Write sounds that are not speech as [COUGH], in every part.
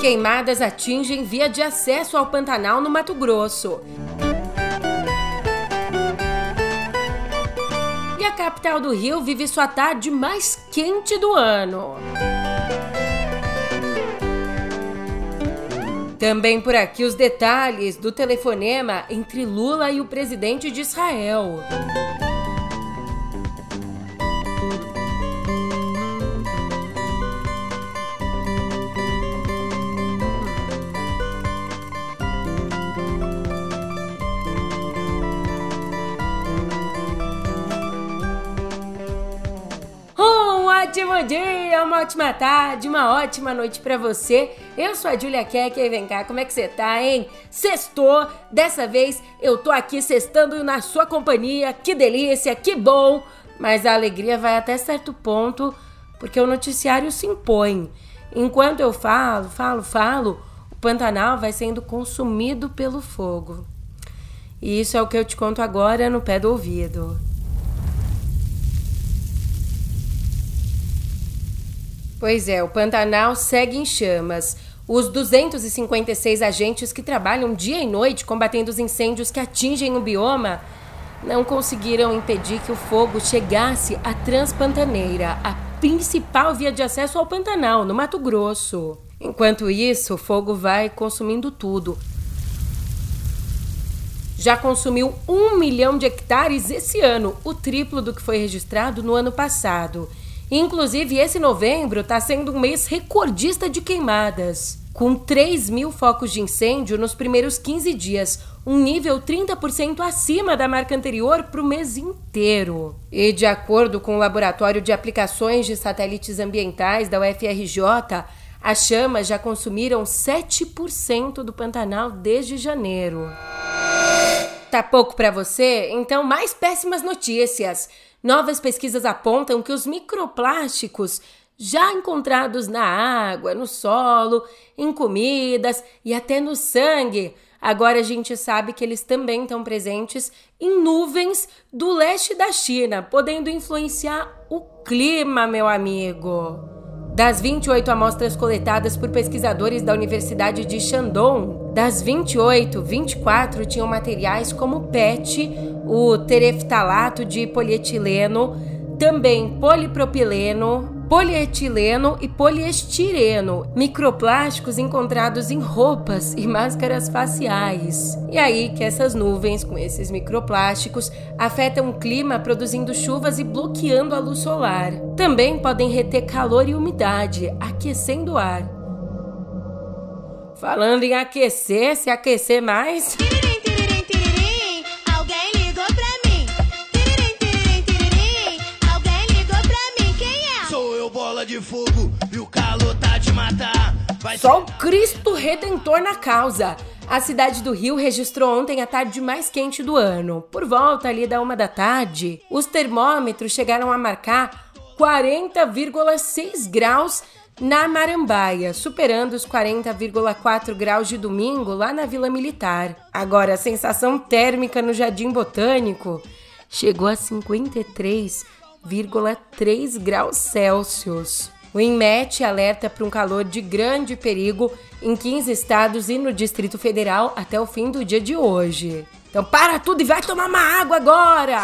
Queimadas atingem via de acesso ao Pantanal no Mato Grosso. E a capital do Rio vive sua tarde mais quente do ano. Também por aqui os detalhes do telefonema entre Lula e o presidente de Israel. Ótimo dia, uma ótima tarde, uma ótima noite para você. Eu sou a Julia e vem cá, como é que você tá, hein? Sextou, dessa vez eu tô aqui sextando na sua companhia, que delícia, que bom. Mas a alegria vai até certo ponto, porque o noticiário se impõe. Enquanto eu falo, falo, falo, o Pantanal vai sendo consumido pelo fogo. E isso é o que eu te conto agora no pé do ouvido. Pois é, o Pantanal segue em chamas. Os 256 agentes que trabalham dia e noite combatendo os incêndios que atingem o bioma não conseguiram impedir que o fogo chegasse à Transpantaneira, a principal via de acesso ao Pantanal, no Mato Grosso. Enquanto isso, o fogo vai consumindo tudo. Já consumiu um milhão de hectares esse ano, o triplo do que foi registrado no ano passado. Inclusive, esse novembro está sendo um mês recordista de queimadas, com 3 mil focos de incêndio nos primeiros 15 dias, um nível 30% acima da marca anterior para o mês inteiro. E de acordo com o Laboratório de Aplicações de Satélites Ambientais da UFRJ, as chamas já consumiram 7% do Pantanal desde janeiro. Tá pouco para você? Então, mais péssimas notícias. Novas pesquisas apontam que os microplásticos já encontrados na água, no solo, em comidas e até no sangue, agora a gente sabe que eles também estão presentes em nuvens do leste da China, podendo influenciar o clima, meu amigo. Das 28 amostras coletadas por pesquisadores da Universidade de Shandong, das 28, 24 tinham materiais como PET, o tereftalato de polietileno, também polipropileno, polietileno e poliestireno, microplásticos encontrados em roupas e máscaras faciais. E aí que essas nuvens com esses microplásticos afetam o clima, produzindo chuvas e bloqueando a luz solar. Também podem reter calor e umidade, aquecendo o ar. Falando em aquecer, se aquecer mais. Fogo e o calor tá de matar. Vai Só o Cristo Redentor na causa. A cidade do Rio registrou ontem a tarde mais quente do ano. Por volta ali da uma da tarde, os termômetros chegaram a marcar 40,6 graus na Marambaia, superando os 40,4 graus de domingo lá na Vila Militar. Agora, a sensação térmica no Jardim Botânico chegou a 53 1,3 graus Celsius. O INMET alerta para um calor de grande perigo em 15 estados e no Distrito Federal até o fim do dia de hoje. Então para tudo e vai tomar uma água agora!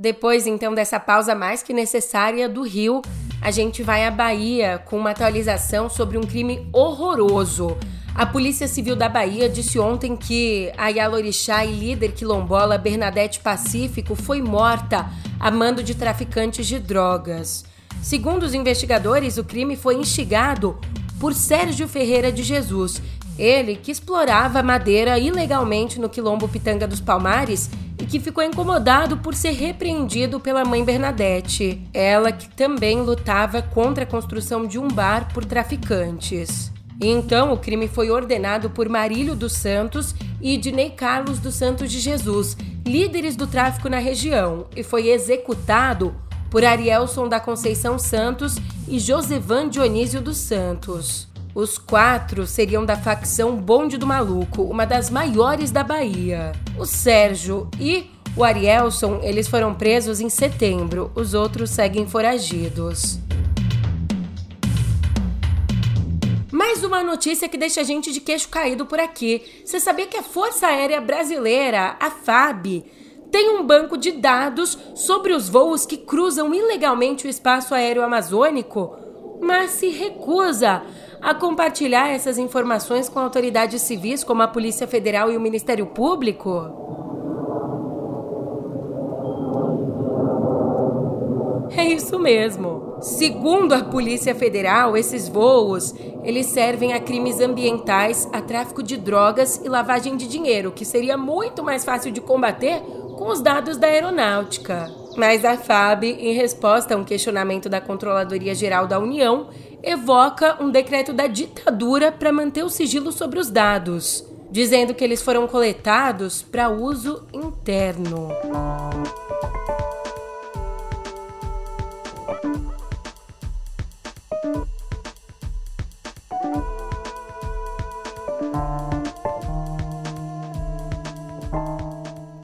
Depois então dessa pausa mais que necessária do Rio, a gente vai à Bahia com uma atualização sobre um crime horroroso. A Polícia Civil da Bahia disse ontem que a Yalorixá e líder quilombola Bernadette Pacífico foi morta a mando de traficantes de drogas. Segundo os investigadores, o crime foi instigado por Sérgio Ferreira de Jesus, ele que explorava madeira ilegalmente no quilombo Pitanga dos Palmares e que ficou incomodado por ser repreendido pela mãe Bernadette, ela que também lutava contra a construção de um bar por traficantes. Então, o crime foi ordenado por Marílio dos Santos e Dinei Carlos dos Santos de Jesus, líderes do tráfico na região, e foi executado por Arielson da Conceição Santos e Josevan Dionísio dos Santos. Os quatro seriam da facção Bonde do Maluco, uma das maiores da Bahia. O Sérgio e o Arielson, eles foram presos em setembro, os outros seguem foragidos. uma notícia que deixa a gente de queixo caído por aqui. Você sabia que a Força Aérea Brasileira, a FAB, tem um banco de dados sobre os voos que cruzam ilegalmente o espaço aéreo amazônico, mas se recusa a compartilhar essas informações com autoridades civis como a Polícia Federal e o Ministério Público? É isso mesmo. Segundo a Polícia Federal, esses voos, eles servem a crimes ambientais, a tráfico de drogas e lavagem de dinheiro, que seria muito mais fácil de combater com os dados da aeronáutica. Mas a FAB, em resposta a um questionamento da Controladoria Geral da União, evoca um decreto da ditadura para manter o sigilo sobre os dados, dizendo que eles foram coletados para uso interno.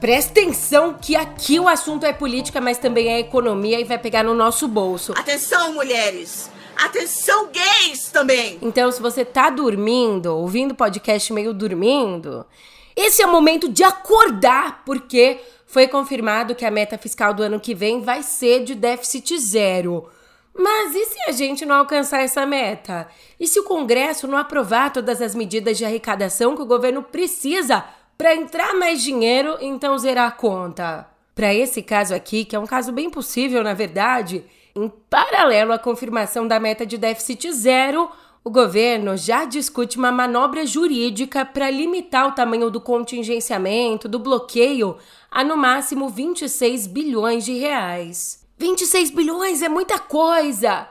Presta atenção que aqui o assunto é política, mas também é economia e vai pegar no nosso bolso. Atenção, mulheres! Atenção, gays também! Então, se você tá dormindo, ouvindo podcast meio dormindo, esse é o momento de acordar, porque foi confirmado que a meta fiscal do ano que vem vai ser de déficit zero. Mas e se a gente não alcançar essa meta? E se o Congresso não aprovar todas as medidas de arrecadação que o governo precisa para entrar mais dinheiro, então zerar a conta. Para esse caso aqui, que é um caso bem possível, na verdade, em paralelo à confirmação da meta de déficit zero, o governo já discute uma manobra jurídica para limitar o tamanho do contingenciamento, do bloqueio, a no máximo 26 bilhões de reais. 26 bilhões é muita coisa!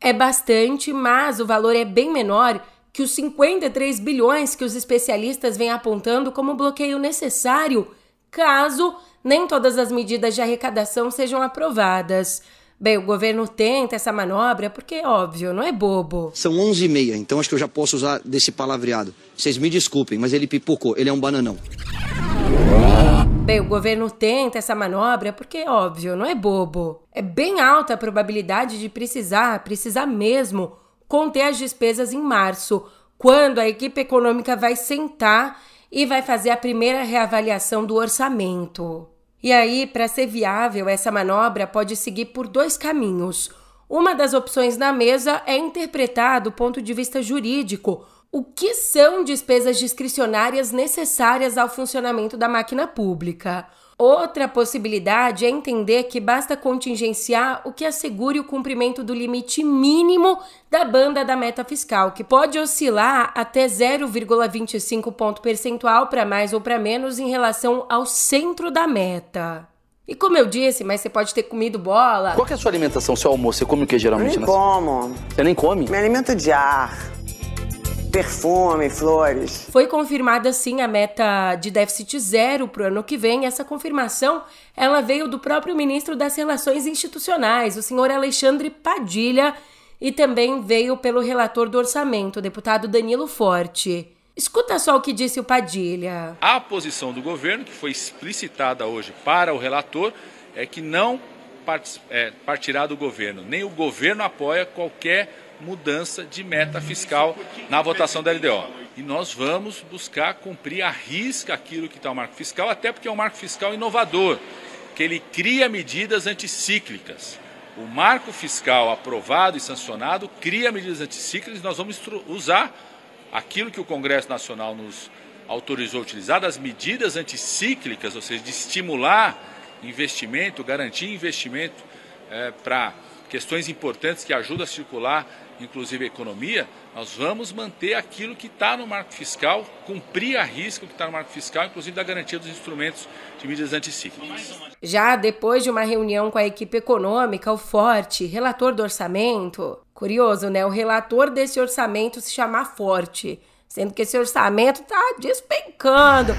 É bastante, mas o valor é bem menor que os 53 bilhões que os especialistas vêm apontando como bloqueio necessário caso nem todas as medidas de arrecadação sejam aprovadas. Bem, o governo tenta essa manobra porque, óbvio, não é bobo. São 11h30, então acho que eu já posso usar desse palavreado. Vocês me desculpem, mas ele pipocou, ele é um bananão. Bem, o governo tenta essa manobra porque, óbvio, não é bobo. É bem alta a probabilidade de precisar, precisar mesmo, conter as despesas em março, quando a equipe econômica vai sentar e vai fazer a primeira reavaliação do orçamento. E aí, para ser viável, essa manobra pode seguir por dois caminhos. Uma das opções na mesa é interpretar, do ponto de vista jurídico, o que são despesas discricionárias necessárias ao funcionamento da máquina pública. Outra possibilidade é entender que basta contingenciar o que assegure o cumprimento do limite mínimo da banda da meta fiscal, que pode oscilar até 0,25 ponto percentual para mais ou para menos em relação ao centro da meta. E como eu disse, mas você pode ter comido bola. Qual é a sua alimentação, seu almoço? Você come o que geralmente? Eu nem como. Você nem come? Me alimento de ar perfume, flores. Foi confirmada sim a meta de déficit zero para o ano que vem. Essa confirmação ela veio do próprio ministro das Relações Institucionais, o senhor Alexandre Padilha, e também veio pelo relator do orçamento, o deputado Danilo Forte. Escuta só o que disse o Padilha. A posição do governo, que foi explicitada hoje para o relator, é que não é, partirá do governo. Nem o governo apoia qualquer mudança de meta fiscal na votação da LDO. E nós vamos buscar cumprir a risca aquilo que está o marco fiscal, até porque é um marco fiscal inovador, que ele cria medidas anticíclicas. O marco fiscal aprovado e sancionado cria medidas anticíclicas e nós vamos usar aquilo que o Congresso Nacional nos autorizou a utilizar, das medidas anticíclicas, ou seja, de estimular investimento, garantir investimento é, para questões importantes que ajudam a circular inclusive a economia, nós vamos manter aquilo que está no marco fiscal, cumprir a risca que está no marco fiscal, inclusive da garantia dos instrumentos de medidas anticíclicas. Já depois de uma reunião com a equipe econômica, o Forte, relator do orçamento, curioso, né? O relator desse orçamento se chamar Forte. Sendo que esse orçamento tá despencando.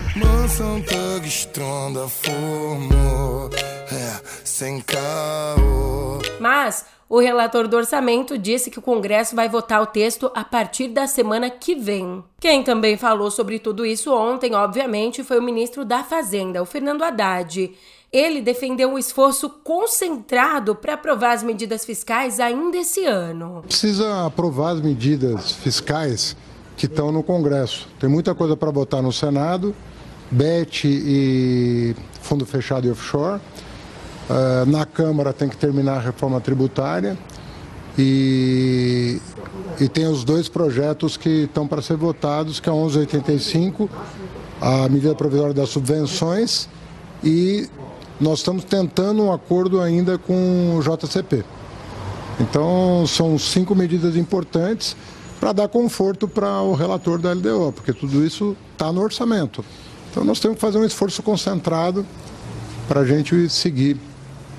Mas o relator do orçamento disse que o Congresso vai votar o texto a partir da semana que vem. Quem também falou sobre tudo isso ontem, obviamente, foi o ministro da Fazenda, o Fernando Haddad. Ele defendeu um esforço concentrado para aprovar as medidas fiscais ainda esse ano. Precisa aprovar as medidas fiscais que estão no Congresso. Tem muita coisa para votar no Senado, BET e Fundo Fechado e Offshore. Uh, na Câmara tem que terminar a reforma tributária e, e tem os dois projetos que estão para ser votados, que é 1185, a medida provisória das subvenções e nós estamos tentando um acordo ainda com o JCP. Então, são cinco medidas importantes para dar conforto para o relator da LDO, porque tudo isso está no orçamento. Então, nós temos que fazer um esforço concentrado para a gente seguir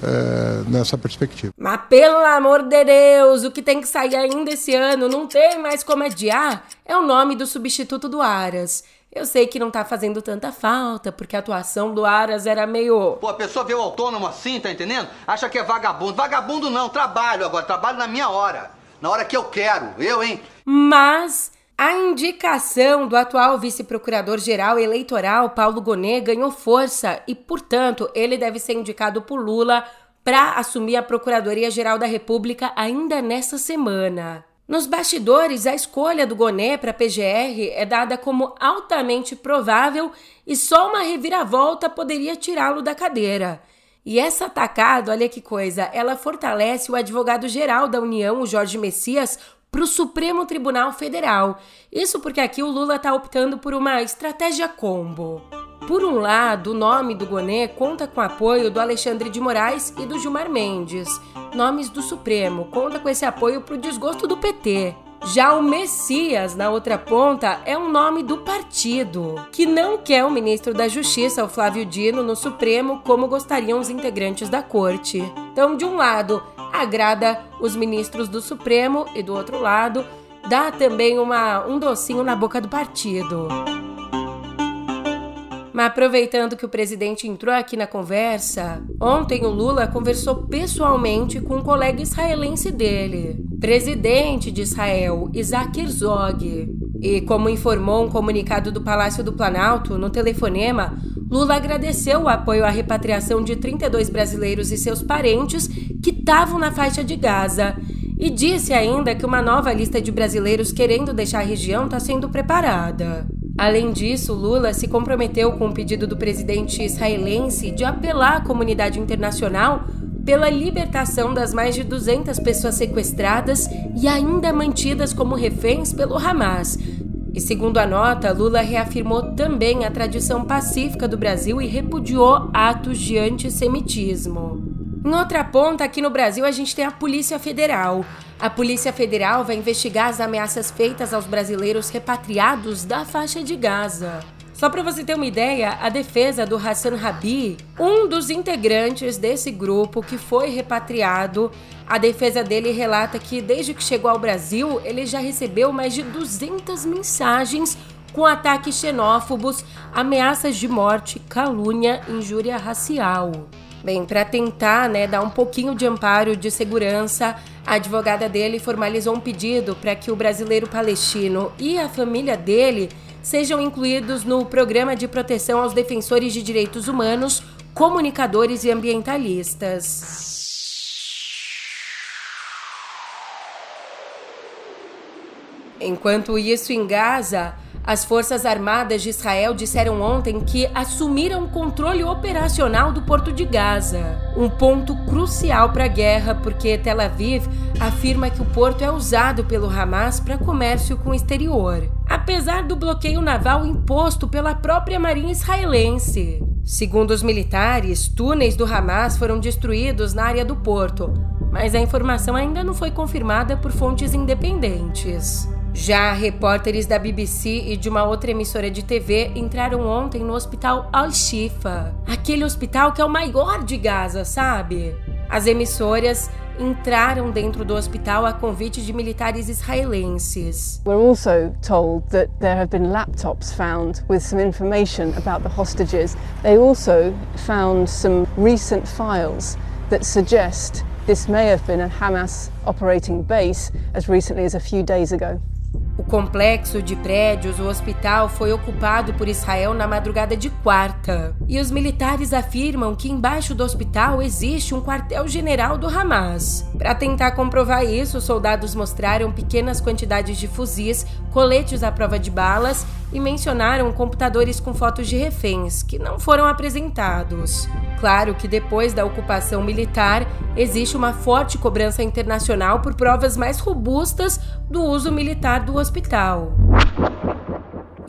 é, nessa perspectiva. Mas pelo amor de Deus, o que tem que sair ainda esse ano, não tem mais como adiar, é o nome do substituto do Aras. Eu sei que não tá fazendo tanta falta, porque a atuação do Aras era meio. Pô, a pessoa vê o autônomo assim, tá entendendo? Acha que é vagabundo. Vagabundo não, trabalho agora, trabalho na minha hora. Na hora que eu quero, eu, hein? Mas a indicação do atual vice-procurador-geral eleitoral, Paulo Gonet, ganhou força e, portanto, ele deve ser indicado por Lula para assumir a Procuradoria-Geral da República ainda nessa semana. Nos bastidores, a escolha do Goné para a PGR é dada como altamente provável e só uma reviravolta poderia tirá-lo da cadeira. E essa atacada, olha que coisa, ela fortalece o advogado-geral da União, o Jorge Messias, para o Supremo Tribunal Federal. Isso porque aqui o Lula está optando por uma estratégia combo. Por um lado, o nome do Gonê conta com apoio do Alexandre de Moraes e do Gilmar Mendes. Nomes do Supremo conta com esse apoio para o desgosto do PT. Já o Messias, na outra ponta, é um nome do partido, que não quer o ministro da Justiça, o Flávio Dino, no Supremo, como gostariam os integrantes da corte. Então, de um lado, agrada os ministros do Supremo e do outro lado, dá também uma, um docinho na boca do partido. Mas aproveitando que o presidente entrou aqui na conversa, ontem o Lula conversou pessoalmente com um colega israelense dele, presidente de Israel, Isaac Herzog. E como informou um comunicado do Palácio do Planalto no telefonema, Lula agradeceu o apoio à repatriação de 32 brasileiros e seus parentes que estavam na faixa de Gaza e disse ainda que uma nova lista de brasileiros querendo deixar a região está sendo preparada. Além disso, Lula se comprometeu com o pedido do presidente israelense de apelar à comunidade internacional pela libertação das mais de 200 pessoas sequestradas e ainda mantidas como reféns pelo Hamas. E segundo a nota, Lula reafirmou também a tradição pacífica do Brasil e repudiou atos de antissemitismo. Em outra ponta, aqui no Brasil, a gente tem a Polícia Federal. A Polícia Federal vai investigar as ameaças feitas aos brasileiros repatriados da faixa de Gaza. Só para você ter uma ideia, a defesa do Hassan Rabi, um dos integrantes desse grupo que foi repatriado, a defesa dele relata que desde que chegou ao Brasil, ele já recebeu mais de 200 mensagens com ataques xenófobos, ameaças de morte, calúnia, injúria racial. Bem, para tentar né, dar um pouquinho de amparo de segurança, a advogada dele formalizou um pedido para que o brasileiro palestino e a família dele sejam incluídos no programa de proteção aos defensores de direitos humanos, comunicadores e ambientalistas. Enquanto isso, em Gaza, as Forças Armadas de Israel disseram ontem que assumiram o controle operacional do porto de Gaza, um ponto crucial para a guerra, porque Tel Aviv afirma que o porto é usado pelo Hamas para comércio com o exterior, apesar do bloqueio naval imposto pela própria marinha israelense. Segundo os militares, túneis do Hamas foram destruídos na área do porto, mas a informação ainda não foi confirmada por fontes independentes. Já repórteres da BBC e de uma outra emissora de TV entraram ontem no hospital Al-Shifa, aquele hospital que é o maior de Gaza, sabe? As emissoras entraram dentro do hospital a convite de militares israelenses. We're also told that there have been laptops found with some information about the hostages. They also found some recent files that suggest this may have been a Hamas operating base as recently as a few days ago. O complexo de prédios, o hospital, foi ocupado por Israel na madrugada de quarta. E os militares afirmam que embaixo do hospital existe um quartel-general do Hamas. Para tentar comprovar isso, os soldados mostraram pequenas quantidades de fuzis, coletes à prova de balas e mencionaram computadores com fotos de reféns, que não foram apresentados. Claro que depois da ocupação militar, existe uma forte cobrança internacional por provas mais robustas do uso militar do hospital.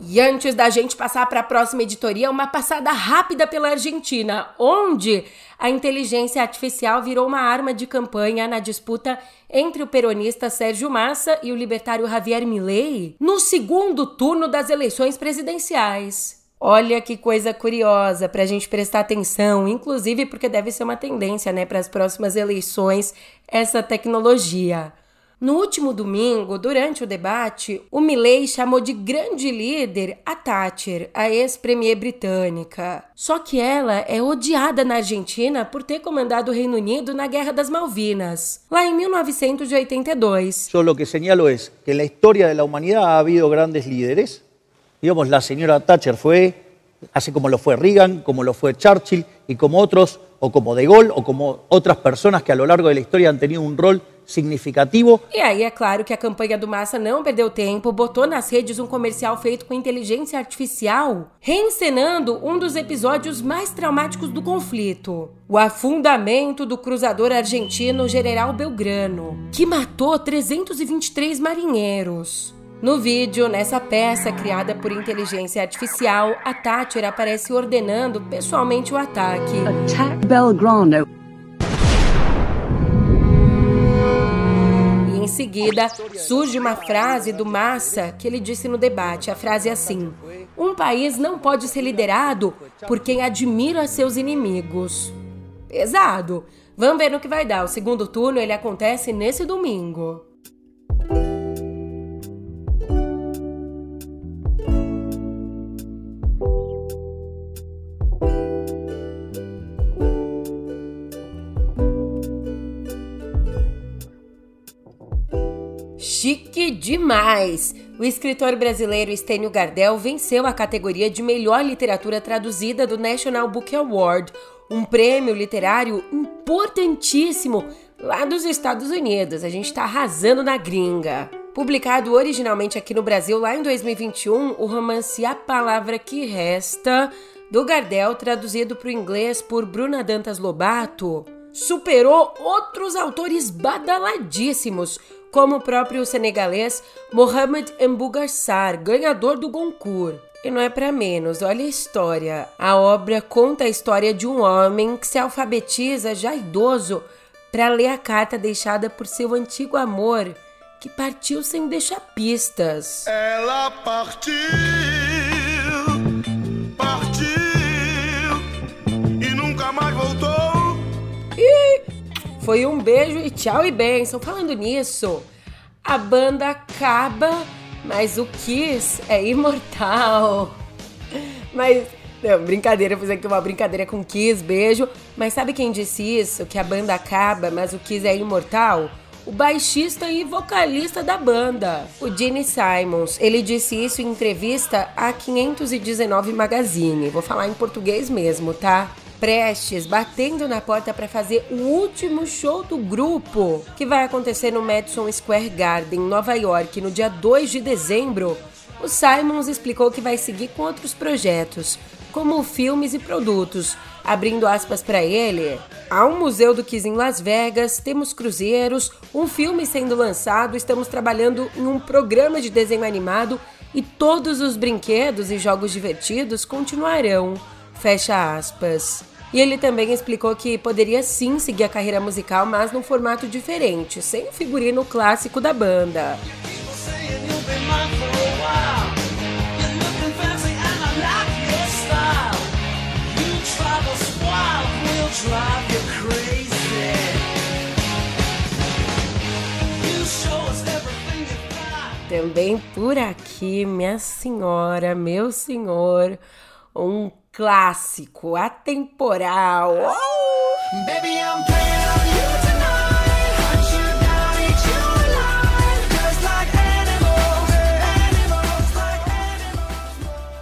E antes da gente passar para a próxima editoria, uma passada rápida pela Argentina, onde a inteligência artificial virou uma arma de campanha na disputa entre o peronista Sérgio Massa e o libertário Javier Milei no segundo turno das eleições presidenciais. Olha que coisa curiosa para a gente prestar atenção, inclusive porque deve ser uma tendência né, para as próximas eleições essa tecnologia. No último domingo, durante o debate, o Milley chamou de grande líder a Thatcher, a ex-premier britânica. Só que ela é odiada na Argentina por ter comandado o Reino Unido na Guerra das Malvinas, lá em 1982. Yo lo que señalo es que en la historia de la humanidad ha habido grandes líderes. Digamos, la señora Thatcher fue, así como lo fue Reagan, como lo fue Churchill y como otros, o como De Gaulle, o como otras personas que a lo largo de la historia han tenido un rol significativo. E aí é claro que a campanha do Massa não perdeu tempo, botou nas redes um comercial feito com inteligência artificial, reencenando um dos episódios mais traumáticos do conflito. O afundamento do cruzador argentino General Belgrano, que matou 323 marinheiros. No vídeo, nessa peça criada por inteligência artificial, a Thatcher aparece ordenando pessoalmente o ataque. Attack Belgrano. Seguida, surge uma frase do Massa que ele disse no debate. A frase é assim: Um país não pode ser liderado por quem admira seus inimigos. Pesado. Vamos ver no que vai dar. O segundo turno ele acontece nesse domingo. Chique demais! O escritor brasileiro Estênio Gardel venceu a categoria de melhor literatura traduzida do National Book Award, um prêmio literário importantíssimo lá dos Estados Unidos. A gente está arrasando na gringa. Publicado originalmente aqui no Brasil lá em 2021, o romance A Palavra que Resta, do Gardel, traduzido para o inglês por Bruna Dantas Lobato, superou outros autores badaladíssimos, como o próprio senegalês Mohamed Mbougarsar, ganhador do Goncourt. E não é para menos, olha a história. A obra conta a história de um homem que se alfabetiza já idoso para ler a carta deixada por seu antigo amor, que partiu sem deixar pistas. Ela partiu, foi um beijo e tchau e benção. Falando nisso, a banda acaba, mas o Kiss é imortal. Mas, não, brincadeira, fiz aqui uma brincadeira com Kiss, beijo. Mas sabe quem disse isso? Que a banda acaba, mas o Kiss é imortal? o baixista e vocalista da banda, o Gene Simons. Ele disse isso em entrevista a 519 Magazine. Vou falar em português mesmo, tá? Prestes, batendo na porta para fazer o último show do grupo, que vai acontecer no Madison Square Garden, Nova York, no dia 2 de dezembro. O Simons explicou que vai seguir com outros projetos, como filmes e produtos. Abrindo aspas para ele, há um museu do Kiss em Las Vegas, temos cruzeiros, um filme sendo lançado, estamos trabalhando em um programa de desenho animado e todos os brinquedos e jogos divertidos continuarão. Fecha aspas. E ele também explicou que poderia sim seguir a carreira musical, mas num formato diferente, sem o figurino clássico da banda. Também por aqui, minha senhora, meu senhor, um clássico atemporal. Baby, I'm.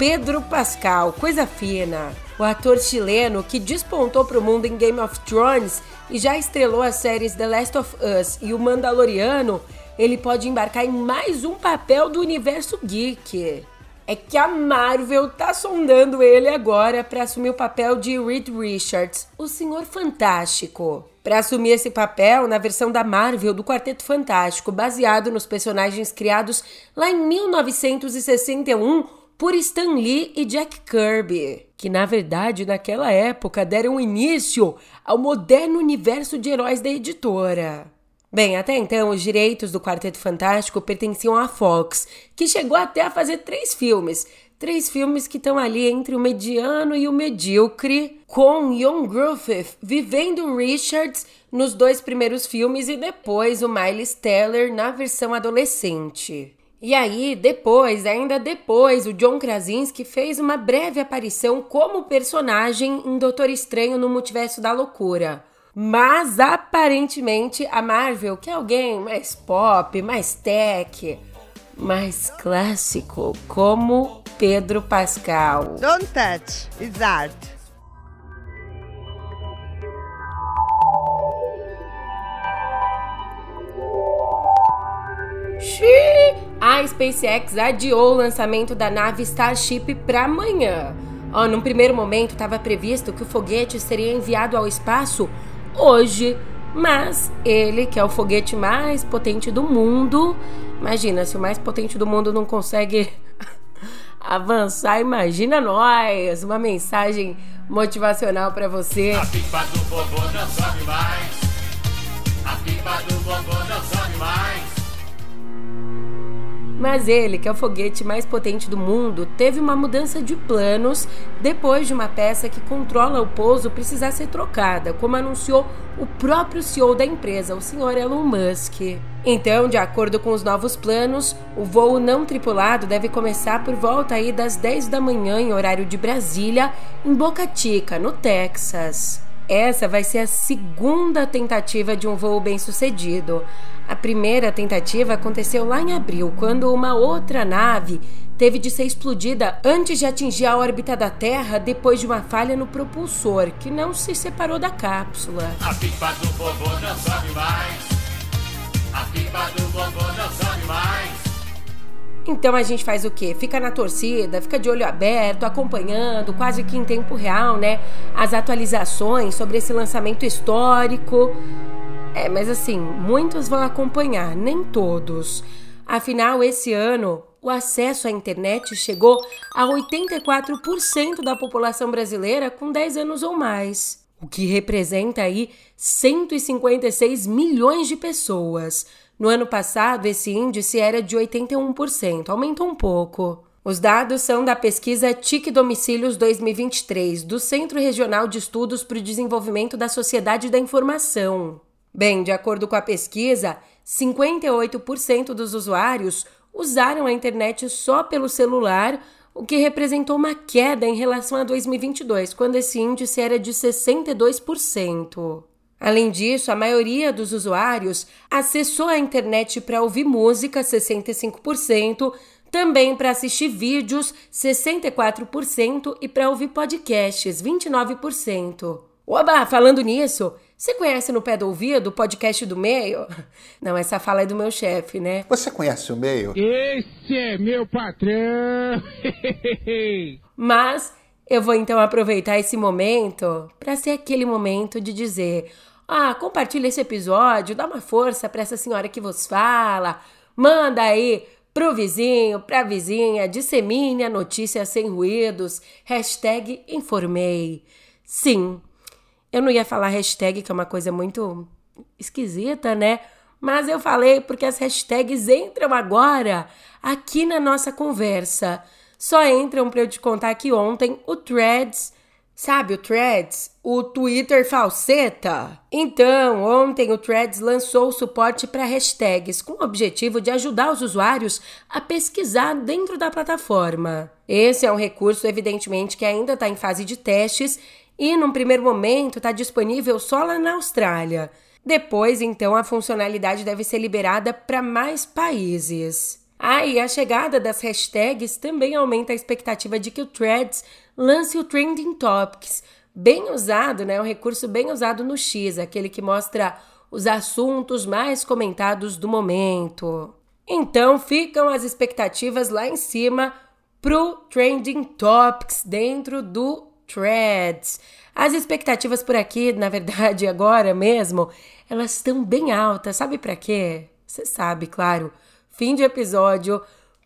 Pedro Pascal, coisa fina. O ator chileno que despontou para o mundo em Game of Thrones e já estrelou as séries The Last of Us e O Mandaloriano, ele pode embarcar em mais um papel do universo geek. É que a Marvel tá sondando ele agora para assumir o papel de Reed Richards, o Senhor Fantástico. Para assumir esse papel na versão da Marvel do Quarteto Fantástico, baseado nos personagens criados lá em 1961 por Stan Lee e Jack Kirby, que na verdade naquela época deram início ao moderno universo de heróis da editora. Bem, até então os direitos do Quarteto Fantástico pertenciam à Fox, que chegou até a fazer três filmes. Três filmes que estão ali entre o mediano e o medíocre, com Young Griffith vivendo Richards nos dois primeiros filmes e depois o Miles Teller na versão adolescente. E aí, depois, ainda depois, o John Krasinski fez uma breve aparição como personagem em Doutor Estranho no Multiverso da Loucura. Mas aparentemente a Marvel quer alguém mais pop, mais tech, mais clássico, como Pedro Pascal. Don't touch, it's art. Xiii! A SpaceX adiou o lançamento da nave Starship para amanhã. Ó, num primeiro momento estava previsto que o foguete seria enviado ao espaço hoje, mas ele, que é o foguete mais potente do mundo, imagina, se o mais potente do mundo não consegue [LAUGHS] avançar, imagina nós. Uma mensagem motivacional para você. A pipa do vovô não sobe mais. A pipa do vovô não sobe. Mas ele, que é o foguete mais potente do mundo, teve uma mudança de planos depois de uma peça que controla o pouso precisar ser trocada, como anunciou o próprio CEO da empresa, o senhor Elon Musk. Então, de acordo com os novos planos, o voo não tripulado deve começar por volta aí das 10 da manhã em horário de Brasília, em Boca Chica, no Texas. Essa vai ser a segunda tentativa de um voo bem-sucedido. A primeira tentativa aconteceu lá em abril, quando uma outra nave teve de ser explodida antes de atingir a órbita da Terra depois de uma falha no propulsor, que não se separou da cápsula. A pipa do vovô não sobe mais. A pipa do vovô não sobe mais. Então a gente faz o quê? Fica na torcida, fica de olho aberto, acompanhando quase que em tempo real, né? As atualizações sobre esse lançamento histórico. É, mas assim, muitos vão acompanhar, nem todos. Afinal, esse ano, o acesso à internet chegou a 84% da população brasileira com 10 anos ou mais, o que representa aí 156 milhões de pessoas. No ano passado, esse índice era de 81%, aumentou um pouco. Os dados são da pesquisa TIC Domicílios 2023, do Centro Regional de Estudos para o Desenvolvimento da Sociedade da Informação. Bem, de acordo com a pesquisa, 58% dos usuários usaram a internet só pelo celular, o que representou uma queda em relação a 2022, quando esse índice era de 62%. Além disso, a maioria dos usuários acessou a internet para ouvir música, 65%, também para assistir vídeos, 64%, e para ouvir podcasts, 29%. Oba, falando nisso, você conhece no pé do ouvido o podcast do meio? [LAUGHS] Não, essa fala é do meu chefe, né? Você conhece o meio? Esse é meu patrão! [LAUGHS] Mas eu vou então aproveitar esse momento para ser aquele momento de dizer: ah, compartilha esse episódio, dá uma força para essa senhora que vos fala, manda aí pro vizinho, pra vizinha, dissemine a notícia sem ruídos, hashtag informei. Sim, eu não ia falar hashtag, que é uma coisa muito esquisita, né? Mas eu falei porque as hashtags entram agora aqui na nossa conversa. Só entram para eu te contar que ontem o Threads Sabe o Threads? O Twitter falseta? Então, ontem o Threads lançou o suporte para hashtags com o objetivo de ajudar os usuários a pesquisar dentro da plataforma. Esse é um recurso, evidentemente, que ainda está em fase de testes e, num primeiro momento, está disponível só lá na Austrália. Depois, então, a funcionalidade deve ser liberada para mais países. Ah, e a chegada das hashtags também aumenta a expectativa de que o Threads lance o Trending Topics, bem usado, né? Um recurso bem usado no X, aquele que mostra os assuntos mais comentados do momento. Então ficam as expectativas lá em cima pro Trending Topics dentro do Threads. As expectativas por aqui, na verdade, [LAUGHS] agora mesmo, elas estão bem altas. Sabe para quê? Você sabe, claro. Fim de episódio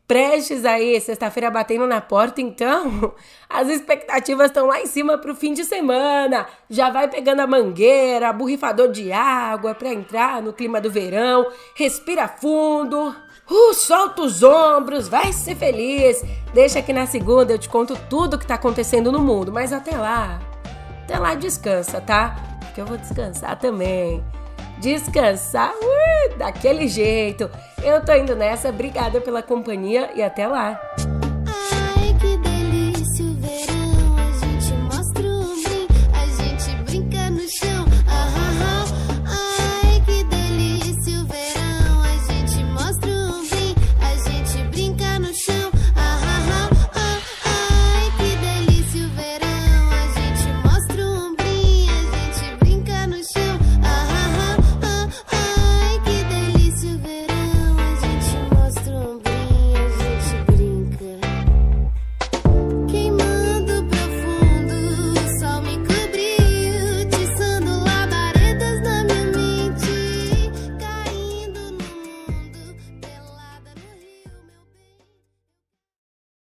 prestes aí, sexta-feira batendo na porta, então [LAUGHS] as expectativas estão lá em cima pro fim de semana. Já vai pegando a mangueira, borrifador de água para entrar no clima do verão, respira fundo. Uh, solta os ombros, vai ser feliz. Deixa que na segunda eu te conto tudo que tá acontecendo no mundo, mas até lá, até lá descansa, tá? Porque eu vou descansar também descansar uh, daquele jeito. Eu tô indo nessa, obrigada pela companhia e até lá.